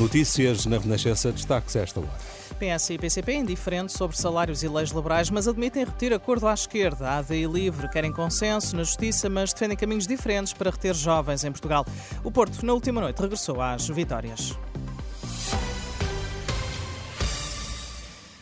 Notícias na Renascença, destaques esta hora. PS e PCP indiferentes sobre salários e leis laborais, mas admitem repetir acordo à esquerda. A AD e Livre querem consenso na justiça, mas defendem caminhos diferentes para reter jovens em Portugal. O Porto, na última noite, regressou às vitórias.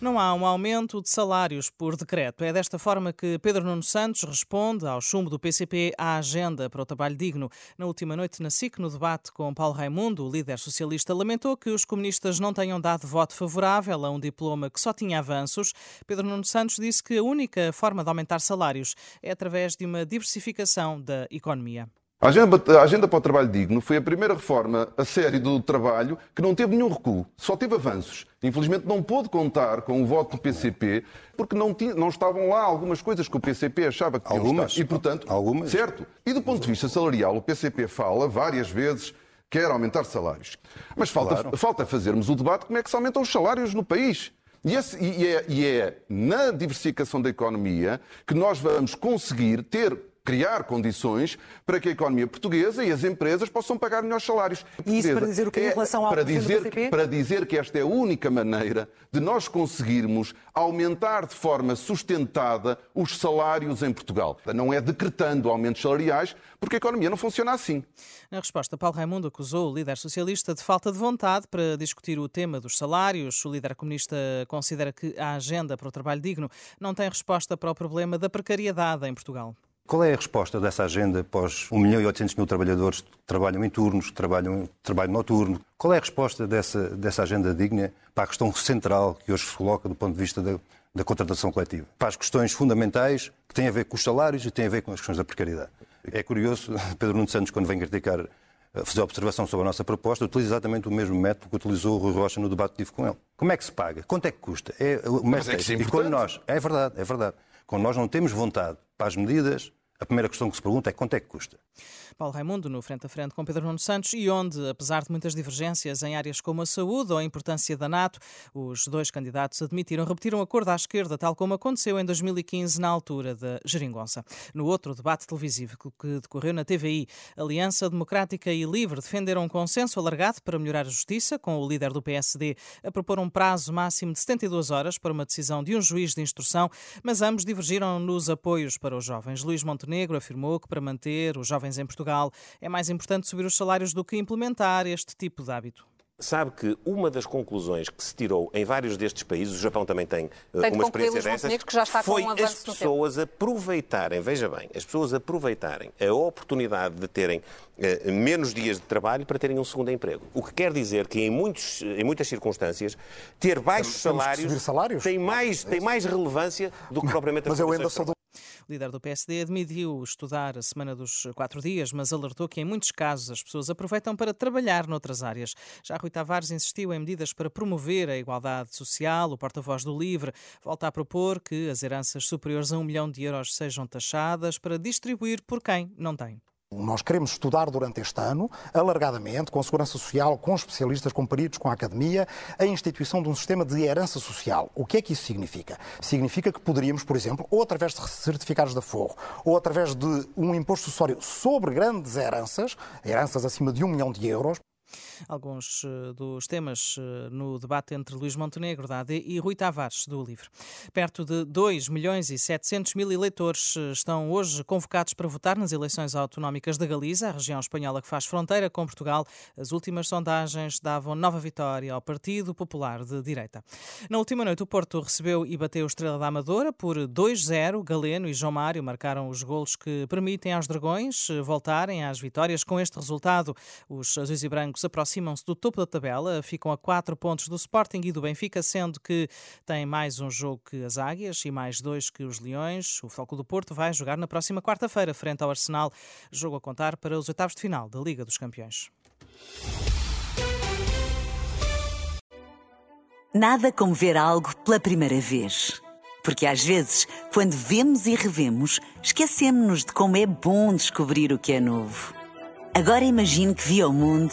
Não há um aumento de salários por decreto. É desta forma que Pedro Nuno Santos responde ao chumbo do PCP à agenda para o trabalho digno. Na última noite, na SIC, no debate com Paulo Raimundo, o líder socialista lamentou que os comunistas não tenham dado voto favorável a um diploma que só tinha avanços. Pedro Nuno Santos disse que a única forma de aumentar salários é através de uma diversificação da economia. A agenda, a agenda, para o Trabalho Digno foi a primeira reforma a sério do trabalho que não teve nenhum recuo, só teve avanços. Infelizmente não pôde contar com o voto do PCP porque não, tinha, não estavam lá algumas coisas que o PCP achava que tinham algumas, estar. E, portanto, algumas. certo. E do ponto de vista salarial, o PCP fala várias vezes que quer aumentar salários. Mas falta, Claro. falta fazermos o debate como é que se aumentam os salários no país. E, esse- e é, e é na diversificação da economia que nós vamos conseguir ter criar condições para que a economia portuguesa e as empresas possam pagar melhores salários. E isso para dizer o quê em É relação ao para do dizer, PCP? para dizer que esta é a única maneira de nós conseguirmos aumentar de forma sustentada os salários em Portugal. Não é decretando aumentos salariais, porque a economia não funciona assim. Na resposta, Paulo Raimundo acusou o líder socialista de falta de vontade para discutir o tema dos salários. O líder comunista considera que a agenda para o trabalho digno não tem resposta para o problema da precariedade em Portugal. Qual é a resposta dessa agenda para os 1 milhão e 800 mil trabalhadores que trabalham em turnos, que trabalham em trabalho noturno? Qual é a resposta dessa, dessa agenda digna para a questão central que hoje se coloca do ponto de vista da, da contratação coletiva? Para as questões fundamentais que têm a ver com os salários e têm a ver com as questões da precariedade. É curioso, Pedro Nuno Santos, quando vem criticar, eh, fazer observação sobre a nossa proposta, utiliza exatamente o mesmo método que utilizou o Rui Rocha no debate que tive com ele. Como é que se paga? Quanto é que custa? É, o método é que isso é e quando importante. nós, é verdade, é verdade. Quando nós não temos vontade para as medidas, a primeira questão que se pergunta é quanto é que custa. Paulo Raimundo, no frente a frente com Pedro Nuno Santos, e onde, apesar de muitas divergências em áreas como a saúde ou a importância da NATO, os dois candidatos admitiram repetir um acordo à esquerda, tal como aconteceu em 2015, na altura da Geringonça. No outro debate televisivo que- decorreu na TVI, Aliança Democrática e Livre defenderam um consenso alargado para melhorar a justiça, com o líder do PSD a propor um prazo máximo de 72 horas para uma decisão de um juiz de instrução, mas ambos divergiram nos apoios para os jovens. Luís Montenegro afirmou que para manter os jovens em Portugal é mais importante subir os salários do que implementar este tipo de hábito. Sabe que uma das conclusões que se tirou em vários destes países, o Japão também tem, de uma experiência dessas, Montenegro, que já está com foi um as pessoas aproveitarem, veja bem, as pessoas aproveitarem a oportunidade de terem eh, menos dias de trabalho para terem um segundo emprego. O que quer dizer que em, muitos, em muitas circunstâncias ter baixos salários, salários? Tem, mais, tem mais relevância do que propriamente as Mas eu ainda sou do líder do PSD admitiu estudar a semana dos quatro dias, mas alertou que em muitos casos as pessoas aproveitam para trabalhar noutras áreas. Já Rui Tavares insistiu em medidas para promover a igualdade social. O porta-voz do LIVRE volta a propor que as heranças superiores a um milhão de euros sejam taxadas para distribuir por quem não tem. Nós queremos estudar durante este ano, alargadamente, com a Segurança Social, com especialistas, com peritos, com a Academia, a instituição de um sistema de herança social. O que é que isso significa? Significa que poderíamos, por exemplo, ou através de certificados de forro, ou através de um imposto sucessório sobre grandes heranças, heranças acima de um milhão de euros, Alguns eh, dos temas eh, no debate entre Luís Montenegro, da AD, e Rui Tavares, do LIVRE. Perto de 2 milhões e 700 mil eleitores eh, estão hoje convocados para votar nas eleições autonómicas da Galiza, a região espanhola que faz fronteira com Portugal. As últimas sondagens davam nova vitória ao Partido Popular de Direita. Na última noite, o Porto recebeu e bateu Estrela da Amadora por 2-0. Galeno e João Mário marcaram os golos que permitem aos Dragões voltarem às vitórias. Com este resultado, os azuis e brancos aproximam-se do topo da tabela, ficam a 4 pontos do Sporting e do Benfica, sendo que tem mais um jogo que as Águias e mais dois que os Leões. O Foco do Porto vai jogar na próxima quarta-feira, frente ao Arsenal, jogo a contar para os oitavos de final da Liga dos Campeões. Nada como ver algo pela primeira vez. Porque às vezes, quando vemos e revemos, esquecemos-nos de como é bom descobrir o que é novo. Agora imagine que viu o mundo